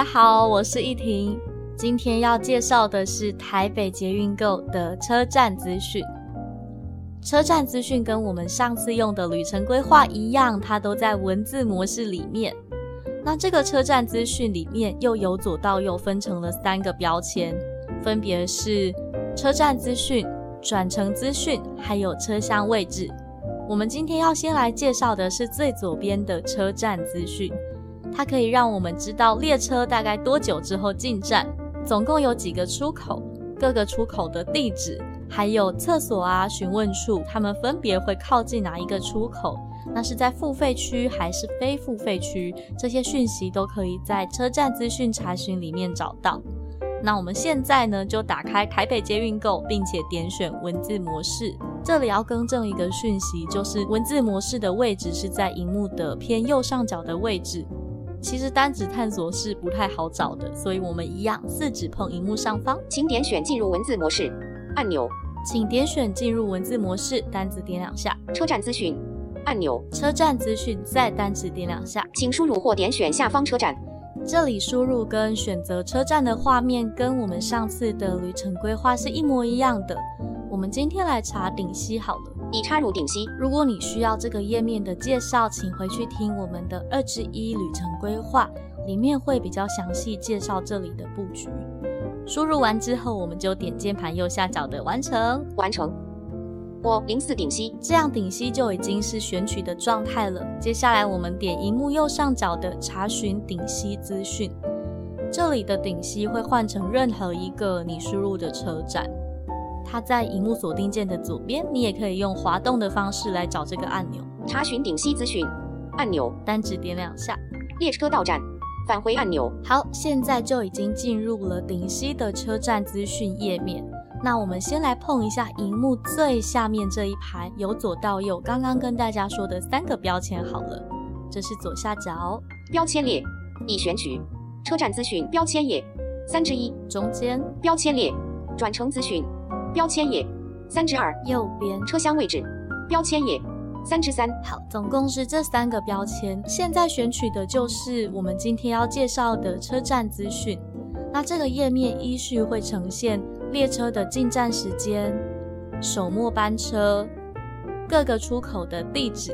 大家好，我是依婷。今天要介绍的是台北捷运 Go 的车站资讯。车站资讯跟我们上次用的旅程规划一样，它都在文字模式里面。那这个车站资讯里面又由左到右分成了三个标签，分别是车站资讯、转乘资讯，还有车厢位置。我们今天要先来介绍的是最左边的车站资讯。它可以让我们知道列车大概多久之后进站，总共有几个出口，各个出口的地址，还有厕所啊、询问处，他们分别会靠近哪一个出口？那是在付费区还是非付费区？这些讯息都可以在车站资讯查询里面找到。那我们现在呢，就打开台北捷运购，并且点选文字模式。这里要更正一个讯息，就是文字模式的位置是在荧幕的偏右上角的位置。其实单指探索是不太好找的，所以我们一样四指碰荧幕上方，请点选进入文字模式按钮，请点选进入文字模式，单子点两下，车站资讯按钮，车站资讯再单指点两下，请输入或点选下方车站，这里输入跟选择车站的画面跟我们上次的旅程规划是一模一样的。我们今天来查顶溪好了。已插入顶溪。如果你需要这个页面的介绍，请回去听我们的二之一旅程规划，里面会比较详细介绍这里的布局。输入完之后，我们就点键盘右下角的完成。完成。我零四顶溪，这样顶溪就已经是选取的状态了。接下来我们点荧幕右上角的查询顶溪资讯，这里的顶溪会换成任何一个你输入的车站。它在荧幕锁定键的左边，你也可以用滑动的方式来找这个按钮。查询顶溪资讯按钮，单指点两下。列车到站，返回按钮。好，现在就已经进入了顶溪的车站资讯页面。那我们先来碰一下荧幕最下面这一排，由左到右，刚刚跟大家说的三个标签好了。这是左下角标签列，已选取车站资讯标签页三之一。中间标签列，转乘资讯。标签页三之二，右边车厢位置标签页三之三。好，总共是这三个标签。现在选取的就是我们今天要介绍的车站资讯。那这个页面依序会呈现列车的进站时间、首末班车、各个出口的地址，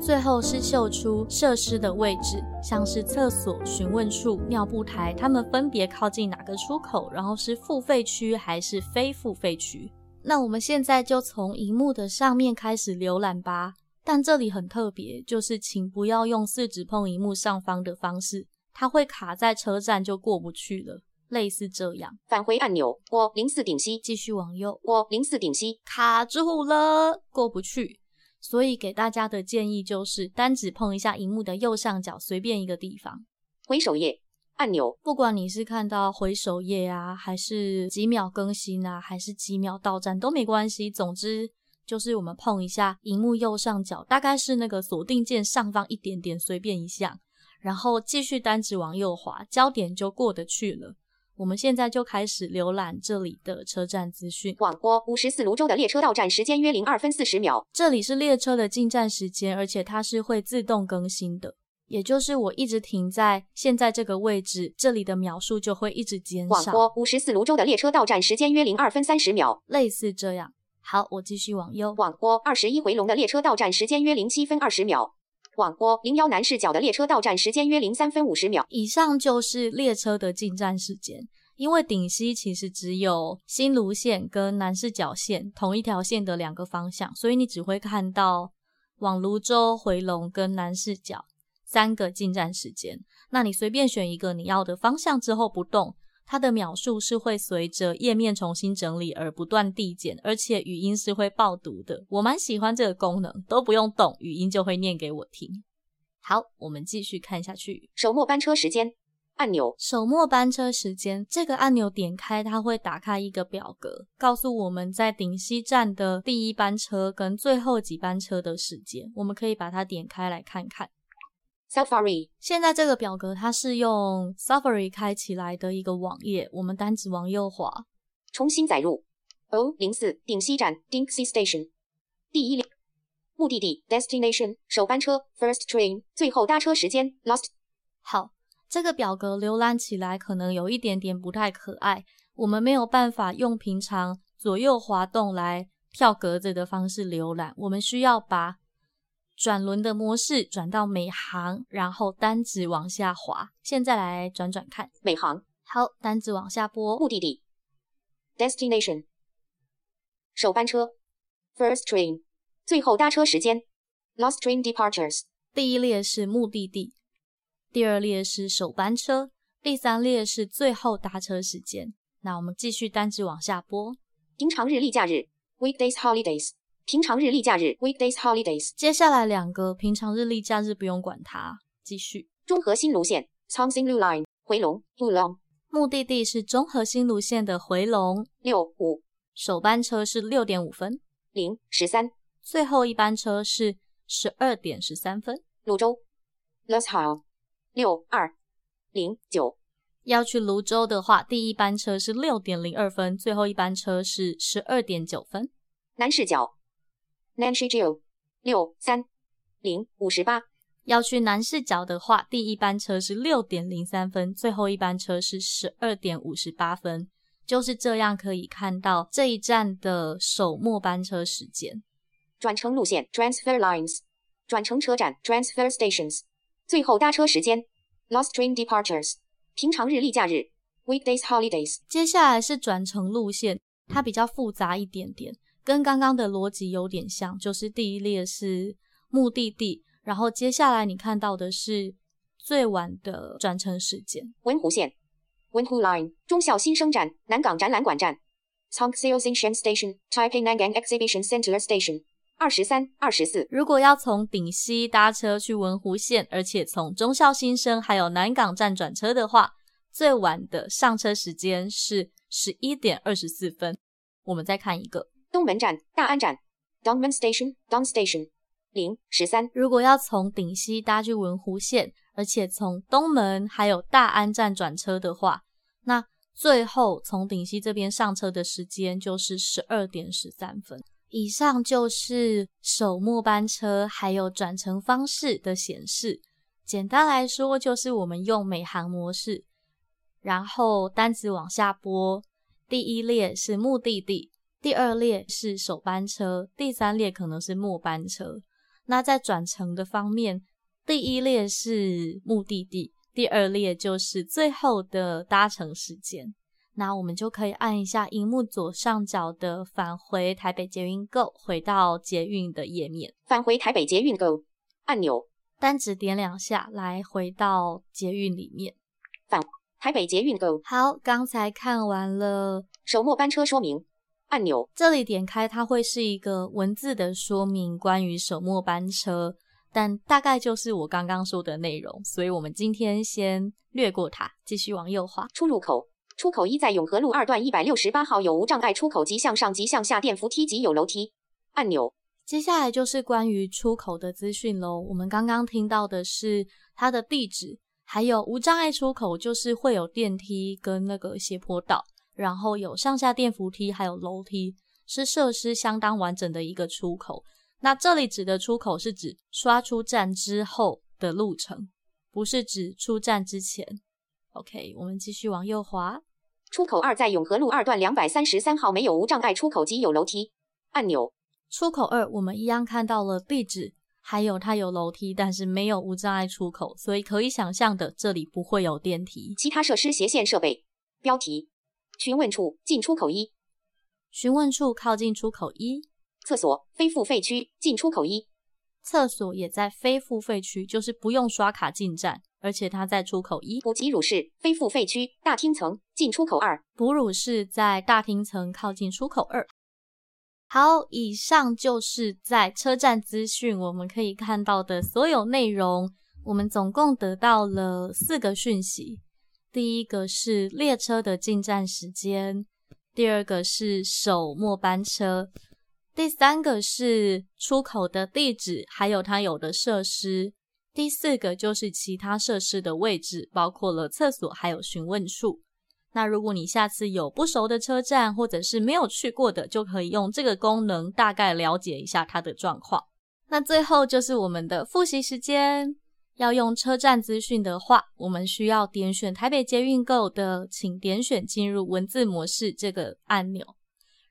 最后是秀出设施的位置，像是厕所、询问处、尿布台，它们分别靠近哪个出口，然后是付费区还是非付费区。那我们现在就从荧幕的上面开始浏览吧。但这里很特别，就是请不要用四指碰荧幕上方的方式，它会卡在车站就过不去了。类似这样，返回按钮。我零四顶西，继续往右。我零四顶西，卡住了，过不去。所以给大家的建议就是单指碰一下荧幕的右上角，随便一个地方。回首页按钮，不管你是看到回首页啊，还是几秒更新啊，还是几秒到站都没关系。总之就是我们碰一下荧幕右上角，大概是那个锁定键上方一点点，随便一下，然后继续单指往右滑，焦点就过得去了。我们现在就开始浏览这里的车站资讯。广播：五十四泸州的列车到站时间约零二分四十秒。这里是列车的进站时间，而且它是会自动更新的。也就是我一直停在现在这个位置，这里的秒数就会一直减少。广播：五十四泸州的列车到站时间约零二分三十秒。类似这样。好，我继续往右。广播：二十一回龙的列车到站时间约零七分二十秒。广播：零幺南视角的列车到站时间约零三分五十秒。以上就是列车的进站时间。因为顶溪其实只有新芦线跟南势角线同一条线的两个方向，所以你只会看到往泸州回龙跟南势角三个进站时间。那你随便选一个你要的方向之后不动，它的秒数是会随着页面重新整理而不断递减，而且语音是会爆读的。我蛮喜欢这个功能，都不用动，语音就会念给我听。好，我们继续看下去。首末班车时间按钮，首末班车时间这个按钮点开，它会打开一个表格，告诉我们在顶溪站的第一班车跟最后几班车的时间。我们可以把它点开来看看。Safari，现在这个表格它是用 Safari 开起来的一个网页，我们单指往右滑，重新载入。O 零四顶西站 Dinxi Station 第一列。目的地 destination 首班车 first train 最后搭车时间 last 好，这个表格浏览起来可能有一点点不太可爱，我们没有办法用平常左右滑动来跳格子的方式浏览，我们需要把转轮的模式转到每行，然后单指往下滑。现在来转转看，每行。好，单指往下拨，目的地。Destination 首班车。First train 最后搭车时间，last train departures。第一列是目的地，第二列是首班车，第三列是最后搭车时间。那我们继续单指往下拨，平常日例假日。Weekdays holidays。平常日例假日 weekdays holidays。接下来两个平常日例假日不用管它，继续。中和新路线 Chongqing Lu Line 回龙 Lu Long。目的地是中和新路线的回龙六五，首班车是六点五分零十三。最后一班车是十二点十三分。泸州 Hal，六二零九。要去泸州的话，第一班车是六点零二分，最后一班车是十二点九分。南市角，Nanshi Jiu，六三零五十八。要去南市角的话，第一班车是六点零三分，最后一班车是十二点五十八分。就是这样，可以看到这一站的首末班车时间。转乘路线 transfer lines，转乘车站 transfer stations，最后搭车时间 Lost train departures，平常日例假日 weekdays holidays。接下来是转乘路线，它比较复杂一点点，跟刚刚的逻辑有点像，就是第一列是目的地，然后接下来你看到的是最晚的转乘时间。文湖线 Wenhu Line，忠孝新生站、南港展览馆站 c o n g s i o Xingshan Station、Taipei Nangang Exhibition Center Station。二十三、二十四。如果要从顶溪搭车去文湖线，而且从中校新生还有南港站转车的话，最晚的上车时间是十一点二十四分。我们再看一个东门站、大安站，Dongmen Station、Dong Station，零十三。如果要从顶溪搭去文湖线，而且从东门还有大安站转车的话，那最后从顶溪这边上车的时间就是十二点十三分。以上就是首末班车还有转乘方式的显示。简单来说，就是我们用美行模式，然后单子往下拨。第一列是目的地，第二列是首班车，第三列可能是末班车。那在转乘的方面，第一列是目的地，第二列就是最后的搭乘时间。那我们就可以按一下荧幕左上角的返回台北捷运 Go，回到捷运的页面。返回台北捷运 Go 按钮，单指点两下来回到捷运里面。返台北捷运 Go。好，刚才看完了首末班车说明按钮，这里点开它会是一个文字的说明，关于首末班车，但大概就是我刚刚说的内容，所以我们今天先略过它，继续往右滑。出入口。出口一在永和路二段一百六十八号有无障碍出口及向上及向下电扶梯及有楼梯按钮。接下来就是关于出口的资讯喽。我们刚刚听到的是它的地址，还有无障碍出口就是会有电梯跟那个斜坡道，然后有上下电扶梯还有楼梯，是设施相当完整的一个出口。那这里指的出口是指刷出站之后的路程，不是指出站之前。OK，我们继续往右滑。出口二在永和路二段两百三十三号，没有无障碍出口及有楼梯按钮。出口二，我们一样看到了地址，还有它有楼梯，但是没有无障碍出口，所以可以想象的，这里不会有电梯。其他设施斜线设备标题：询问处进出口一，询问处靠近出口一。厕所非付费区进出口一，厕所也在非付费区，就是不用刷卡进站。而且它在出口一。普吉乳室非付费区大厅层进出口二。哺乳室在大厅层靠近出口二。好，以上就是在车站资讯我们可以看到的所有内容。我们总共得到了四个讯息。第一个是列车的进站时间，第二个是首末班车。第三个是出口的地址，还有它有的设施。第四个就是其他设施的位置，包括了厕所还有询问处。那如果你下次有不熟的车站，或者是没有去过的，就可以用这个功能大概了解一下它的状况。那最后就是我们的复习时间。要用车站资讯的话，我们需要点选台北捷运购的，请点选进入文字模式这个按钮。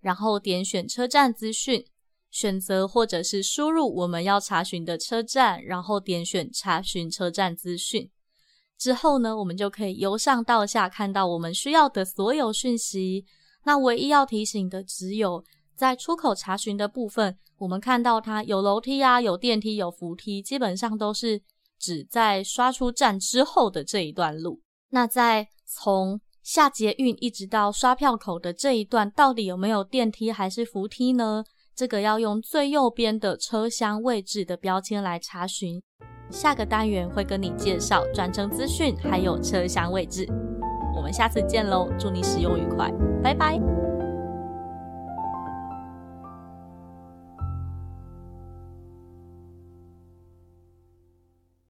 然后点选车站资讯，选择或者是输入我们要查询的车站，然后点选查询车站资讯。之后呢，我们就可以由上到下看到我们需要的所有讯息。那唯一要提醒的只有在出口查询的部分，我们看到它有楼梯啊，有电梯，有扶梯，基本上都是只在刷出站之后的这一段路。那在从下捷运一直到刷票口的这一段，到底有没有电梯还是扶梯呢？这个要用最右边的车厢位置的标签来查询。下个单元会跟你介绍转乘资讯，还有车厢位置。我们下次见喽，祝你使用愉快，拜拜。